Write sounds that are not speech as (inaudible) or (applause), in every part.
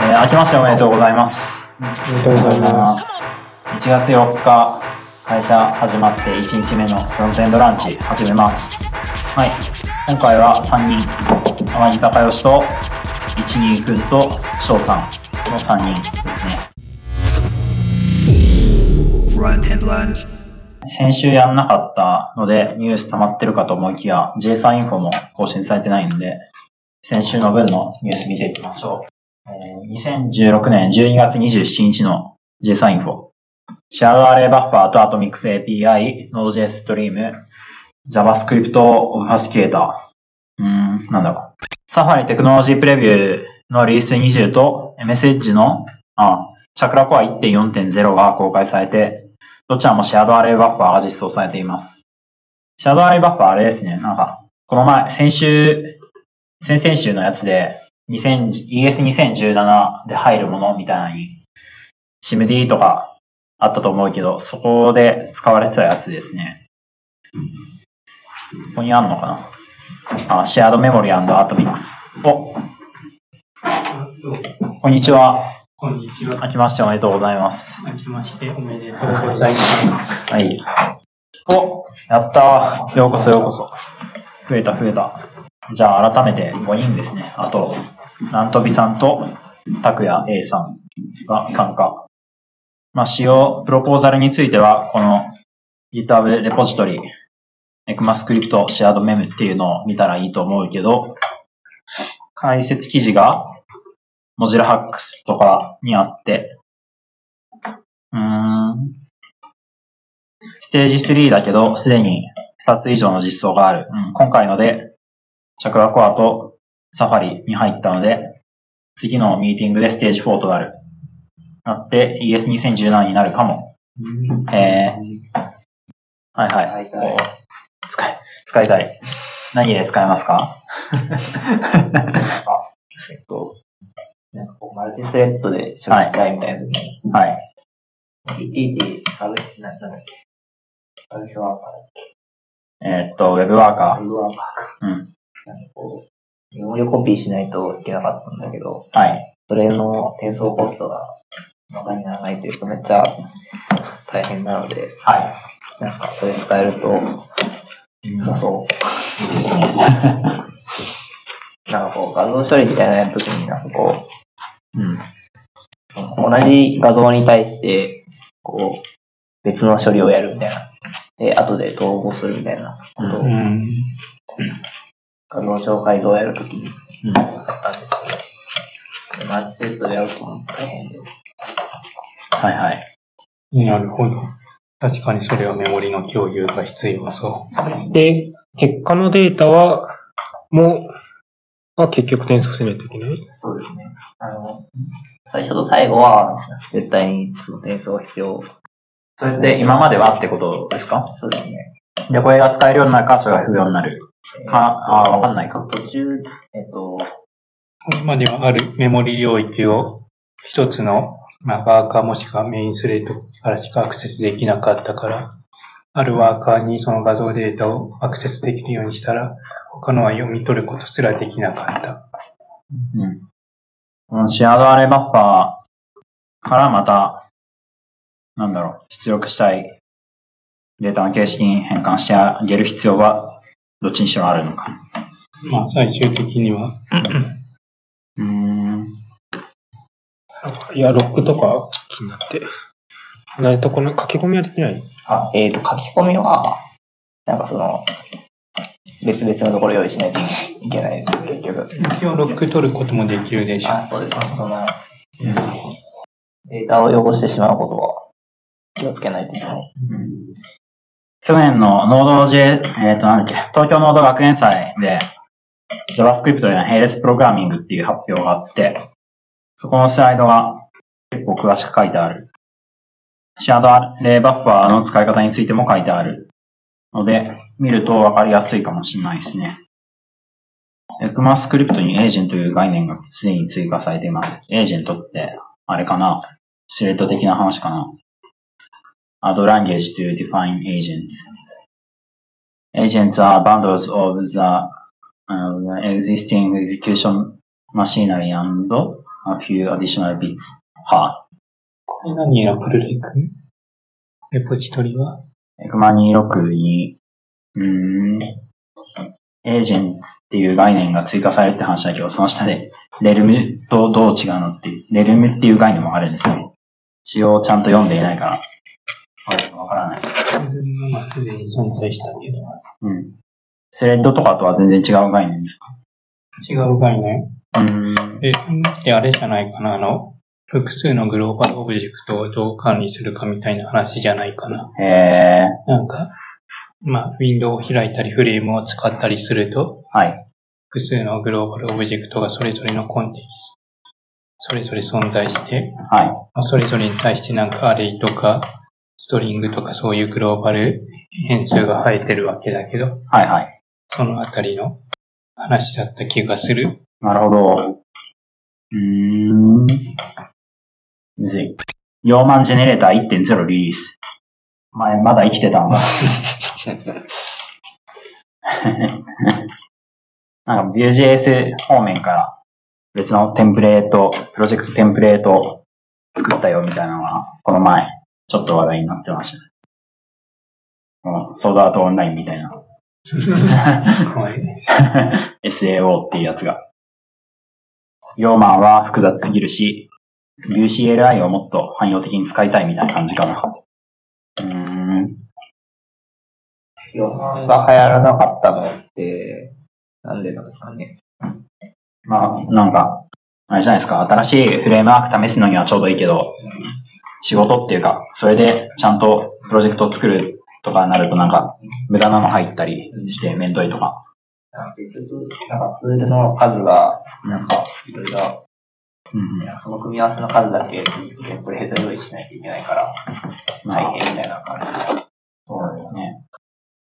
えー、明けましておめでとうございます。おめでとうございます。1月4日、会社始まって1日目のフロントエンドランチ始めます。はい。今回は3人、天城隆義と、一二君と翔さんの3人ですね。先週やんなかったので、ニュース溜まってるかと思いきや、JSA インフォも更新されてないので、先週の分のニュース見ていきましょう。2016年12月27日の JSA インフォ。シェアドアレイバッファーと Atomics API、Node.js ストリーム、JavaScript Obfuscator。うん、なんだろう。サファリテクノロジープレビューのリリース20と MSH の、あ、チャクラコア1.4.0が公開されて、どちらもシェアドアレイバッファーが実装されています。シェアドアレイバッファーあれですね、なんか、この前、先週、先々週のやつで、ES2017 で入るものみたいに、SIMD とかあったと思うけど、そこで使われてたやつですね。ここにあんのかな？あ、シェアードメモリーアトミックス。お、こんにちは。こんにちは。明けましておめでとうございます。明けましておめでとうございます。はい。お、やったー。ようこそようこそ。増えた増えた。じゃあ改めて5人ですね。あと、なんとびさんと、たくや A さんが参加。まあ、使用、プロポーザルについては、この GitHub レポジトリ、ECMAScript Shared Mem っていうのを見たらいいと思うけど、解説記事が Mozilla Hacks とかにあって、うん、ステージ3だけど、すでに2つ以上の実装がある。うん、今回ので、チャクラコアとサファリに入ったので、次のミーティングでステージ4となる。なって、ES2017 になるかも。えー、はいはい。使い、使いたい。何で使えますか？えっと、なんかこう、マルチスレッドで処理したいみたいな時に、はい。い、ちいちサービス、ななんだっけ、サービスワーカえーっと、ウェブワーー、カウェブワーカ。ー。うん。なんかこう、メモリをコピーしないといけなかったんだけど、はい。それの転送コストが、長い長いというとめっちゃ大変なので、はなんかそれ使えると、良さそう。い。いいですね。(laughs) なんかこう、画像処理みたいなのやるときになんかこうん。う、同じ画像に対して、こう、別の処理をやるみたいな。で、後で統合するみたいなことを、うん。画像超改造をやるときにうん。やったんですけど、でマルチセットでやると大変で。はいはい。なるほど。確かにそれはメモリの共有が必要そう。で、結果のデータは、もう、は結局転送しないといけない？そうですね。あの、最初と最後は、絶対にその転送が必要。それって今まではってことですか？そうですね。で、これが使えるようになるか、それが不要になるか、あーわかんないか。途中、えっと、今ではあるメモリ領域を一つの、まあ、ワーカーもしくはメインスレートからしかアクセスできなかったから、あるワーカーにその画像データをアクセスできるようにしたら、他のは読み取ることすらできなかった。うん。このシェアードアレイバッファーからまた、なんだろう、出力したいデータの形式に変換してあげる必要は、どっちにしろあるのか。まあ、最終的には、うーん。いや、ロックとか気になって。同じところの書き込みはできない？あ、えっ、と、書き込みは、なんかその、別々のところ用意しないといけないです、結局。一応ロック取ることもできるでしょ。あ、そうです。その、データを汚してしまうことは気をつけないといけない。去年のノード J、えっ、と、なんだっけ、東京ノード学園祭で JavaScript での並列プログラミングっていう発表があって、そこのスライドが結構詳しく書いてある。シェアードレイバッファーの使い方についても書いてあるので、見るとわかりやすいかもしれないですね。エクマスクリプトにエージェントという概念がすでに追加されています。エージェントって、あれかな？スレッド的な話かな？Add language to define agents. Agents are bundles of the uh, existing execution machinery and a few additional bits. はこれ何のフルレクレポジトリはエクマ26に、うーん、エージェンツっていう概念が追加されるって話だけど、その下で、レルムとどう違うのっていう、レルムっていう概念もあるんですね。仕様をちゃんと読んでいないから、そう、わからない。まあ、すでに存在したけど。うん。スレッドとかとは全然違う概念ですか？違う概念？うーん。え、で、あれじゃないかな、あの、複数のグローバルオブジェクトをどう管理するかみたいな話じゃないかな。えー、なんか、まあ、ウィンドウを開いたりフレームを使ったりすると、はい。複数のグローバルオブジェクトがそれぞれのコンテキスト、それぞれ存在して、はい。まあそれぞれに対してなんかアレイとか、ストリングとかそういうグローバル変数が生えてるわけだけど、はいはい。そのあたりの話だった気がする。なるほど。うーん。むずい。ヨーマンジェネレーター1.0リリース。前、まだ生きてたんだ。(laughs) なんか Vue.js 方面から別のテンプレート、プロジェクトテンプレートを作ったよみたいなのが、この前、ちょっと話題になってましたね。このソードアートオンラインみたいな。はい。SAO っていうやつが。ヨーマンは複雑すぎるし、VueCLI をもっと汎用的に使いたいみたいな感じかな。うーん。ヨハンが流行らなかったのって、なんでなんですかね。まあ、なんか、あれじゃないですか、新しいフレームワーク試すのにはちょうどいいけど、仕事っていうか、それでちゃんとプロジェクトを作るとかになるとなんか、無駄なの入ったりしてめんどいとか。なんか結局、なんかツールの数が、なんか、いろいろ、その組み合わせの数だけテンプレート用意しないといけないから、大変みたいな感じで。そうですね。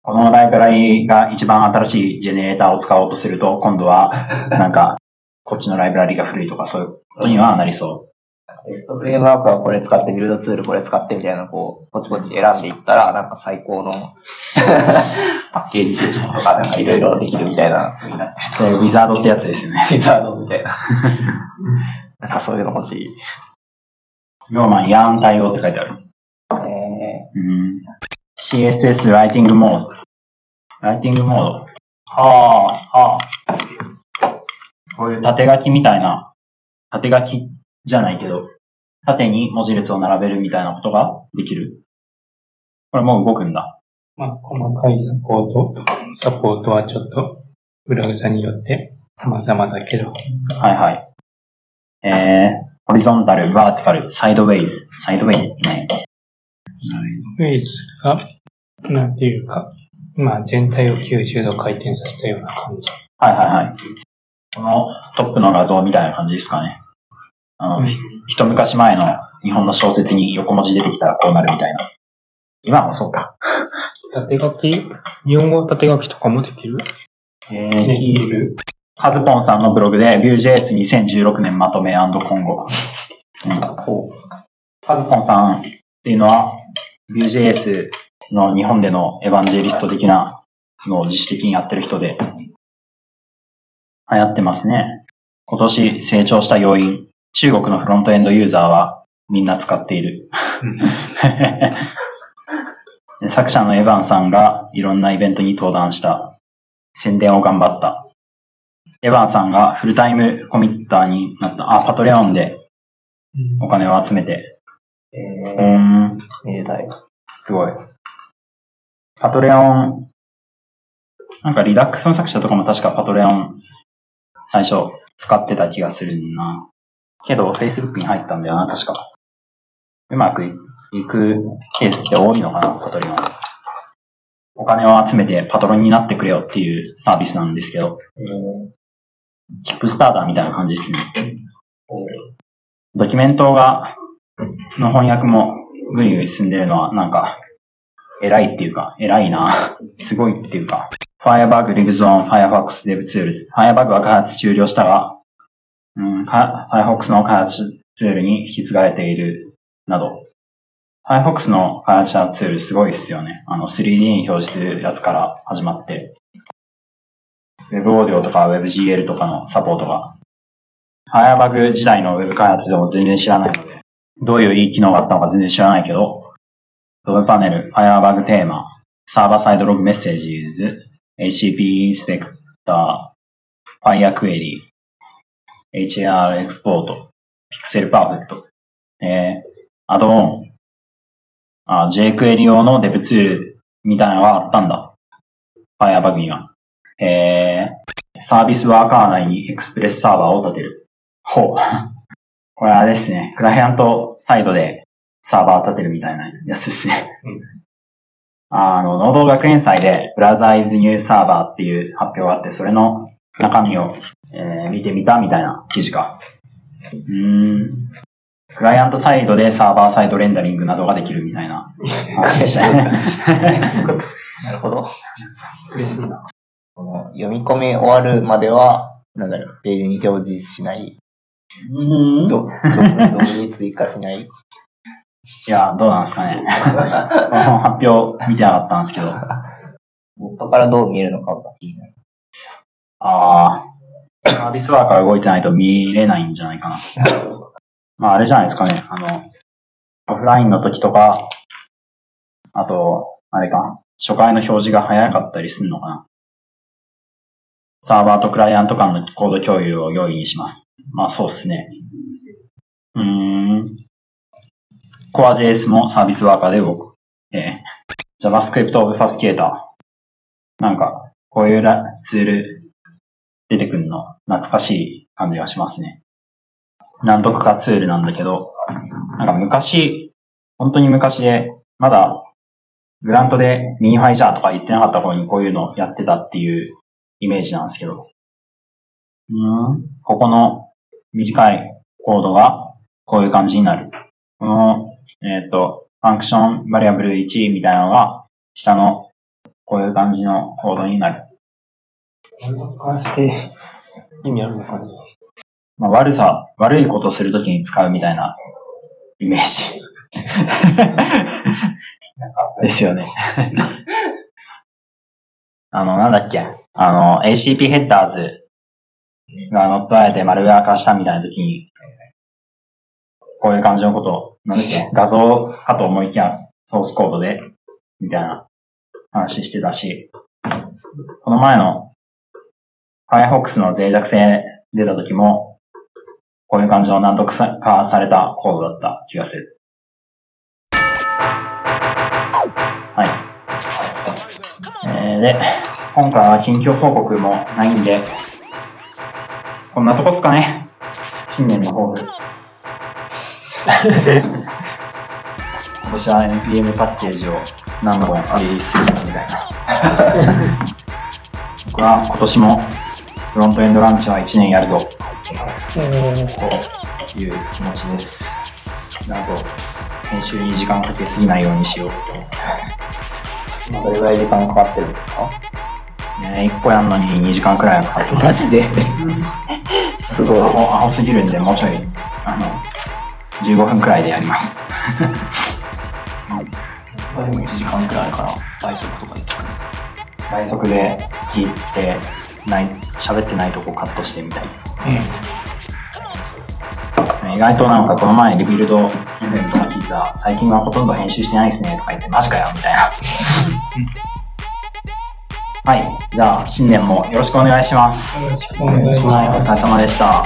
このライブラリが一番新しいジェネレーターを使おうとすると、今度は、なんか、こっちのライブラリが古いとかそういうことにはなりそテストフレームワークはこれ使って、ビルドツールこれ使ってみたいな、こう、ポチポチ選んでいったら、なんか最高の (laughs) パッケージとか、なんかいろいろできるみたいな。それウィザードってやつですよね。フィザードみたいな。(laughs) なんかそういうの欲しい。ヨーマンヤーン対応って書いてある。えうん。CSS ライティングモード。ライティングモード。はあ、はあ。こういう縦書きみたいな、縦書きじゃないけど、縦に文字列を並べるみたいなことができる？これもう動くんだ。まあ、細かいサポートサポートはちょっと、ブラウザによって様々だけど、はいはい。えー、ホリゾンタル、バーティカル、サイドウェイズ。サイドウェイズね。フェイズが、なんていうか、まあ全体を90度回転させたような感じ。はいはいはい。このトップの画像みたいな感じですかね。あの、一昔前の日本の小説に横文字出てきたらこうなるみたいな。今もそうか。縦書き？日本語縦書きとかもできる？えできー、る。カズポンさんのブログで Vue.js2016 年まとめ今後。うん、こうカズポンさんっていうのは Vue.js の日本でのエヴァンジェリスト的なのを自主的にやってる人で流行ってますね。今年成長した要因。中国のフロントエンドユーザーはみんな使っている。で作者のエヴァンさんがいろんなイベントに登壇した宣伝を頑張った。エヴァンさんがフルタイムコミッターになった。あ、パトレオンでお金を集めて。ー、うーえー、ん、めでたい。すごい。パトレオン、なんかリダックスの作者とかも確かパトレオン最初使ってた気がするな。けど Facebook に入ったんだよな、確か。うまくいくケースって多いのかな、パトレオン。お金を集めてパトロンになってくれよっていうサービスなんですけど、キップスターターみたいな感じですね。ドキュメントが、の翻訳もぐいぐい進んでるのはなんか、偉いっていうか、偉いな。(laughs) すごいっていうか。Firebug lives on Firefox DevTools。Firebug は開発終了したが、うん、か Firefox の開発ツールに引き継がれているなど。Firefox の開発者ツールすごいっすよね。あの 3D に表示するやつから始まって、Web オーディオとか WebGL とかのサポートが Firebug 時代の Web 開発でも全然知らないので、どういういい機能があったのか全然知らないけど、Web パネル、Firebug テーマ、サーバーサイドログメッセージズ、HTTP インスペクター、Fire Query、HAR エクスポート、Pixel Perfect、えー、アドオン、あ、jQuery 用の Dev ツールみたいなのがあったんだ。Firebug には。えー、サービスワーカー内にエクスプレスサーバーを立てる。ほう。(laughs) これあれですね。クライアントサイドでサーバー立てるみたいなやつですね。(laughs) あの、ノード学園祭で、ブラザーイズニューサーバーっていう発表があって、それの中身を、えー見てみたみたいな記事か。うーん。クライアントサイドでサーバーサイドレンダリングなどができるみたいな話でしたね。(laughs) なるほど。嬉しいな。その読み込み終わるまでは、なんだろう、ページに表示しない。うーんど、ど、どに追加しない。いや、どうなんですかね。この発表見てなかったんですけど。ボットからどう見えるのかが気になる。ああ、サービスワーカー動いてないと見れないんじゃないかな。まああれじゃないですかね。あの、オフラインの時とか、あと、あれか、初回の表示が早かったりするのかな。サーバーとクライアント間のコード共有を容易にします。まあそうっすね。うーん。Core.js もサービスワーカーで動く。えー、JavaScript Obfuscator。なんか、こういうツール出てくるの懐かしい感じがしますね。なんとかツールなんだけど、なんか昔、本当に昔で、まだ Grunt で minify じゃーとか言ってなかった頃にこういうのやってたっていうイメージなんですけど。うん、ここの短いコードがこういう感じになる。この、えっ、と、 function varia ble 1みたいなのが下のこういう感じのコードになる。こうして意味あるのかなまあ、悪さ、悪いことするときに使うみたいなイメージ。(laughs) ですよね。(laughs) あの、なんだっけ？あの、HTTP ヘッダーズが乗っ取られてマルウェア化したみたいなときに、こういう感じのことを、なんだっけ？画像かと思いきや、ソースコードで、みたいな話してたし、この前の Firefox の脆弱性出た時も、こういう感じの難読化されたコードだった気がする。はい。えー、で、今回は近況報告もないんで、こんなとこっすかね。新年の抱負。今年は NPM パッケージを何本リリースするぞみたいな。僕は今年もフロントエンドランチは1年やるぞ。という気持ちです。あと、編集に時間かけすぎないようにしようと思ってます。どれぐらい時間かかってるんですか？ね、1個やるのに2時間くらいはかかってます。マジで？すごいア。ホ、アホすぎるんで、もうちょい、あの、15分くらいでやります。でも1時間くらいから倍速とかで聞くんですか？倍速で聞いて、ない、喋ってないとこカットしてみたい。意外となんかこの前リビルド FM とか聞いたら、最近はほとんど編集してないですねとか言って、マジかよみたいな。(laughs) はい。じゃあ、新年もよろしくお願いします。お疲れ様でした。